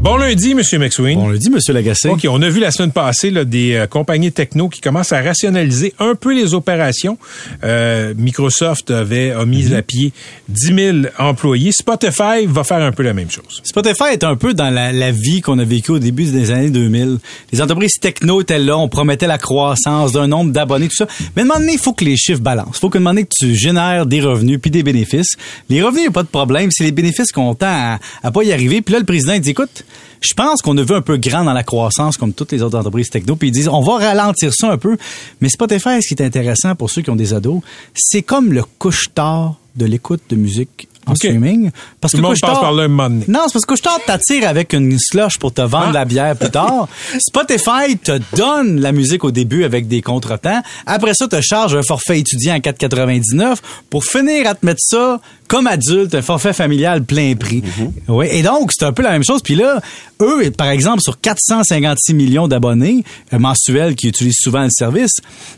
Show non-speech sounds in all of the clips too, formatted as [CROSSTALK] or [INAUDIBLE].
Bon lundi, Monsieur McSween. Bon lundi, Monsieur Lagacé. OK, on a vu la semaine passée là, des euh, compagnies techno qui commencent à rationaliser un peu les opérations. Euh, Microsoft avait a mis à pied 10 000 employés. Spotify va faire un peu la même chose. Spotify est un peu dans la, la vie qu'on a vécue au début des années 2000. Les entreprises techno étaient là, on promettait la croissance d'un nombre d'abonnés, tout ça. Mais à un moment donné, il faut que les chiffres balancent. Il faut qu'à un moment donné, que tu génères des revenus puis des bénéfices. Les revenus, il a pas de problème. C'est les bénéfices qu'on tend à, à pas y arriver. Puis là, le président, il dit, écoute, je pense qu'on a vu un peu grand dans la croissance comme toutes les autres entreprises techno. Puis ils disent, on va ralentir ça un peu. Mais Spotify, ce qui est intéressant pour ceux qui ont des ados, c'est comme le couche-tard de l'écoute de musique en streaming. Parce Tout le monde passe par là un moment donné. non, c'est parce que Couche-Tard t'attire avec une slush pour te vendre Ah. la bière plus tard. [LAUGHS] Spotify te donne la musique au début avec des contretemps. Après ça, te charge un forfait étudiant à 4,99 pour finir à te mettre ça comme adulte, un forfait familial plein prix. Oui, et donc, c'est un peu la même chose. Puis là, eux, par exemple, sur 456 millions d'abonnés euh, mensuels qui utilisent souvent le service,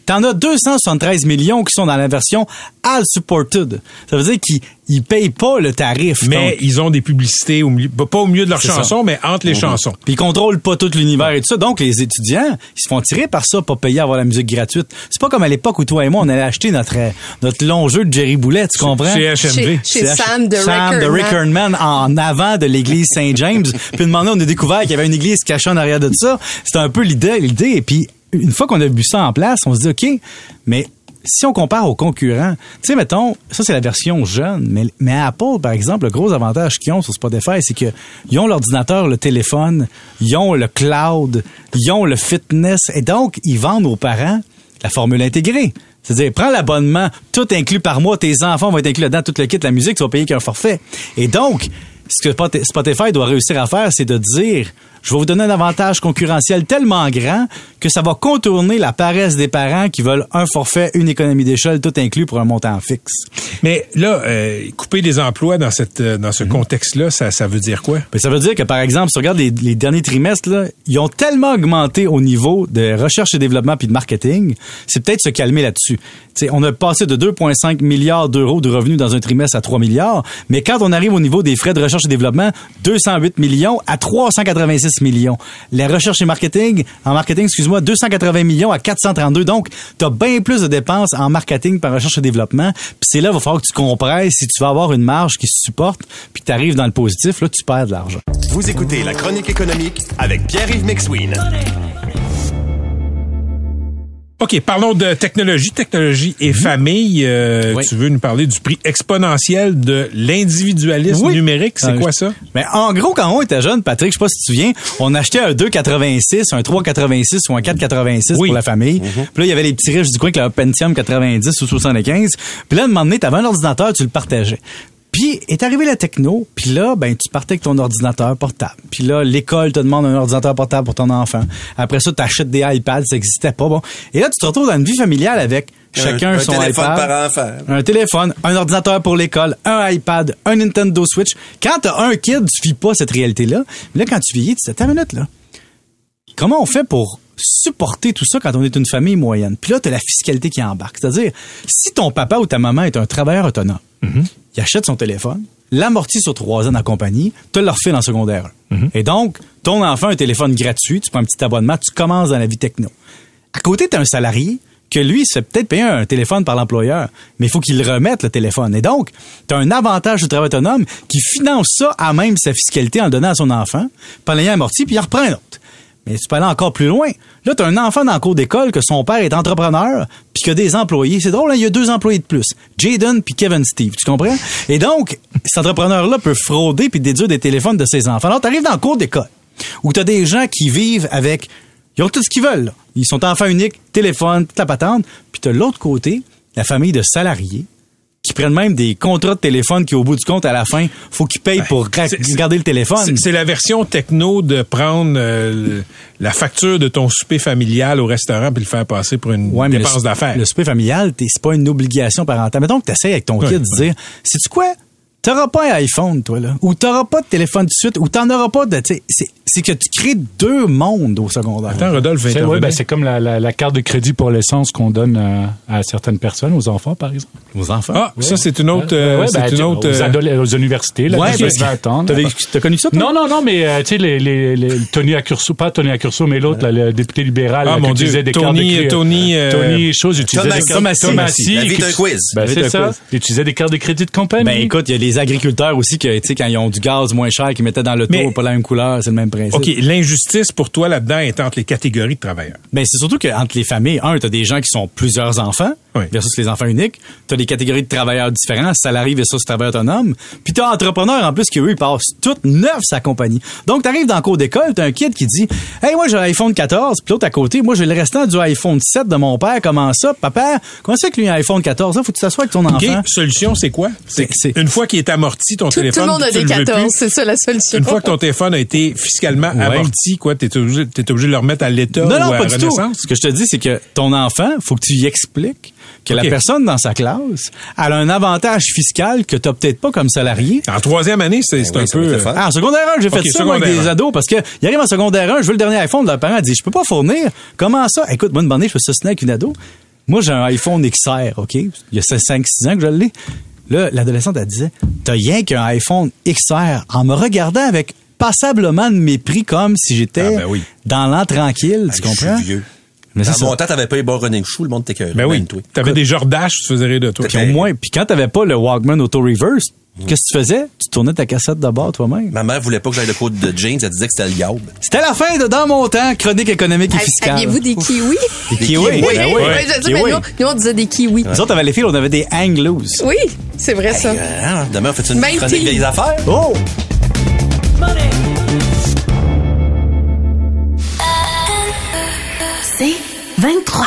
t'en as 273 millions qui sont dans la version All Supported. Ça veut dire qu'ils ils payent pas le tarif. Mais Donc, ils ont des publicités, au milieu, pas au milieu de leurs C'est ça. chansons, mais entre les chansons. puis ils contrôlent pas tout l'univers et tout ça. Donc, les étudiants, ils se font tirer par ça pour payer à avoir la musique gratuite. C'est pas comme à l'époque où toi et moi, on allait acheter notre, euh, notre long jeu de Jerry Boulet, tu comprends? Chez HMV. Chez- Sam de Sam de Rickernman. Rickernman en avant de l'église Saint-James. [LAUGHS] puis demander, on a découvert qu'il y avait une église cachée en arrière de ça. C'était un peu l'idée, l'idée. Et puis, une fois qu'on a vu ça en place, on se dit, OK, mais si on compare aux concurrents, tu sais, mettons, ça c'est la version jeune, mais, mais Apple, par exemple, le gros avantage qu'ils ont sur Spotify, c'est que ils ont l'ordinateur, le téléphone, ils ont le cloud, ils ont le fitness, et donc, ils vendent aux parents la formule intégrée. C'est-à-dire, prends l'abonnement, tout inclus par mois, tes enfants vont être inclus là-dedans, tout le kit, la musique, tu vas payer qu'un forfait. Et donc, ce que Spot- Spotify doit réussir à faire, c'est de dire, je vais vous donner un avantage concurrentiel tellement grand que ça va contourner la paresse des parents qui veulent un forfait, une économie d'échelle, tout inclus pour un montant fixe. Mais là, euh, couper des emplois dans cette euh, dans ce Mhm. contexte-là, ça, ça veut dire quoi? Mais ça veut dire que, par exemple, si tu regardes les, les derniers trimestres, là, ils ont tellement augmenté au niveau de recherche et développement puis de marketing, c'est peut-être se calmer là-dessus. On a passé de 2,5 milliards d'euros de revenus dans un trimestre à 3 milliards, mais quand on arrive au niveau des frais de recherche et développement, 208 millions à 386 millions. La recherche et marketing, en marketing, excuse-moi, 280 millions à 432. Donc, tu as bien plus de dépenses en marketing par recherche et développement. Puis c'est là, il va falloir que tu compresses si tu vas avoir une marge qui se supporte, puis que tu arrives dans le positif, là, tu perds de l'argent. Vous écoutez la chronique économique avec Pierre-Yves McSween. OK, parlons de technologie, technologie et famille. Euh, Mhm. Oui. Tu veux nous parler du prix exponentiel de l'individualisme Oui. numérique? C'est Euh, quoi ça? Mais en gros, quand on était jeune, Patrick, je sais pas si tu te souviens, on achetait un 2,86, un 3,86 ou un 4,86 Oui. pour la famille. Puis là, il y avait les petits riches du coin avec le Pentium 90 ou 75. Puis là, à un moment donné, t'avais un ordinateur, tu le partageais. Puis est arrivé la techno, puis là, ben tu partais avec ton ordinateur portable. Puis là, l'école te demande un ordinateur portable pour ton enfant. Après ça, tu achètes des iPads, ça existait pas. Bon. Et là, tu te retrouves dans une vie familiale avec chacun un son téléphone iPad. par enfant. Un téléphone, un ordinateur pour l'école, un iPad, un Nintendo Switch. Quand t'as un kid, tu vis pas cette réalité-là. Mais là, quand tu vieillis, tu te dis, minute, là. Comment on fait pour supporter tout ça quand on est une famille moyenne? Puis là, t'as la fiscalité qui embarque. C'est-à-dire, si ton papa ou ta maman est un travailleur autonome, il achète son téléphone, l'amortit sur trois ans en compagnie, te le en secondaire. un. Et donc, ton enfant a un téléphone gratuit, tu prends un petit abonnement, tu commences dans la vie techno. À côté, tu as un salarié que lui, il se fait peut-être payer un téléphone par l'employeur, mais il faut qu'il le remette, le téléphone. Et donc, tu as un avantage du travail autonome qui finance ça à même sa fiscalité en le donnant à son enfant, puis en l'ayant amorti, puis il en reprend un autre. Mais tu peux aller encore plus loin. Là, tu as un enfant dans le cours d'école que son père est entrepreneur, puis qu'il a des employés. C'est drôle, hein, il y a deux employés de plus. Jaden puis Kevin Steve, tu comprends? Et donc, cet entrepreneur-là peut frauder puis déduire des téléphones de ses enfants. Alors, tu arrives dans le cours d'école, où tu as des gens qui vivent avec... Ils ont tout ce qu'ils veulent. là. Ils sont enfants uniques, téléphone, toute la patente. Puis tu l'autre côté, la famille de salariés qui prennent même des contrats de téléphone qui, au bout du compte, à la fin, faut qu'ils payent pour Ben, c'est- c'est- garder le téléphone. C'est- C'est la version techno de prendre euh, la facture de ton souper familial au restaurant puis le faire passer pour une Ouais, dépense d'affaires. Le souper familial, c'est pas une obligation parentale. Mettons que tu essaies avec ton kid de dire, sais-tu quoi? T'auras pas un iPhone, toi, là. Ou t'auras pas de téléphone de suite. Ou t'en auras pas de. C'est que tu crées deux mondes au secondaire. Attends, Rodolphe C'est ouais, ben, c'est comme la, la, la carte de crédit pour l'essence qu'on donne à, à certaines personnes, aux enfants, par exemple. aux enfants. Ah, ça, c'est une autre... euh, Ouais, c'est ben, une autre... aux, euh, adole- aux universités, là, Ouais, tu parce vas attendre. T'as connu ça, toi? Non, non, non, mais euh, tu sais, les, les, les, Tony Accurso, pas Tony Accurso, mais l'autre, le député libéral, Ah, là, mon qui Dieu, utilisait des Tony- cartes de crédit. Tony, euh, Tony, chose, utilisait Thomassi. des cartes Thomassi. La vie d'un quiz. Ben, c'est ça. Il utilisait des cartes de crédit de compagnie. Ben écoute, il y a les agriculteurs aussi que, tu sais, quand ils ont du gaz moins cher qu'ils mettaient dans le tour, pas la même couleur, c'est le même principe. OK, l'injustice pour toi là-dedans est entre les catégories de travailleurs. Ben c'est surtout que entre les familles, un, t'as des gens qui sont plusieurs enfants Oui. versus les enfants uniques. T'as des catégories de travailleurs différents, salariés versus travailleurs autonomes. Puis t'as entrepreneurs en plus qui eux ils passent toutes neuf sa compagnie. Donc t'arrives dans le cours d'école, t'as un kid qui dit, hey moi j'ai un iPhone 14, puis l'autre à côté, moi j'ai le restant du iPhone 7 de mon père. Comment ça, papa Comment ça que lui a un iPhone 14 Ça faut que tu t'assoies avec ton OK, enfant. solution, c'est quoi? C'est- une fois qu'il est amorti, ton Tout, tout téléphone, le monde a tu des le veux 14, plus. c'est ça la solution. Une fois que ton téléphone a été fiscalement Ouais. amorti, quoi, t'es obligé, t'es obligé de le remettre à l'État Non, ou non, à pas du tout. Renaissance? Ce que je te dis, c'est que ton enfant, faut que tu y expliques que la personne dans sa classe, elle a un avantage fiscal que t'as peut-être pas comme salarié. En troisième année, c'est oui, un ça peu... Ah, en secondaire 1, j'ai fait ça moi, avec des ados parce que ils arrivent en secondaire 1, je veux le dernier iPhone, leur parent dit je peux pas fournir. Comment ça? Écoute, moi une bonne année, je peux s'ostiner avec une ado. Moi, j'ai un iPhone XR, OK? Il y a 5 6 ans que je l'ai. Là, l'adolescente elle disait "T'as rien qu'un iPhone XR" en me regardant avec passablement de mépris comme si j'étais Ah, ben oui. dans l'an tranquille, tu Ah, Je comprends? suis vieux. Mais c'est Dans mon temps, t'avais pas les bons running shoes, le monde t'écœurait. Ben oui, t'avais des Jordaches, tu faisais rire de toi. Puis au moins, puis quand t'avais pas le Walkman Auto Reverse, qu'est-ce que tu faisais? Tu tournais ta cassette de bord toi-même? Ma mère voulait pas que j'aille le code de jeans, elle disait que c'était le yaub. C'était la fin de Dans mon temps, chronique économique et fiscale. Aviez-vous des kiwis? Des kiwis? kiwis, Ben oui. Sais, mais Kiwis. nous, nous, on disait des kiwis. Nous autres, avec les filles, on avait des hang loose. Oui, c'est vrai ça. Euh, hein, demain, on fait une Même chronique vieilles affaires? Oh! C'est 23.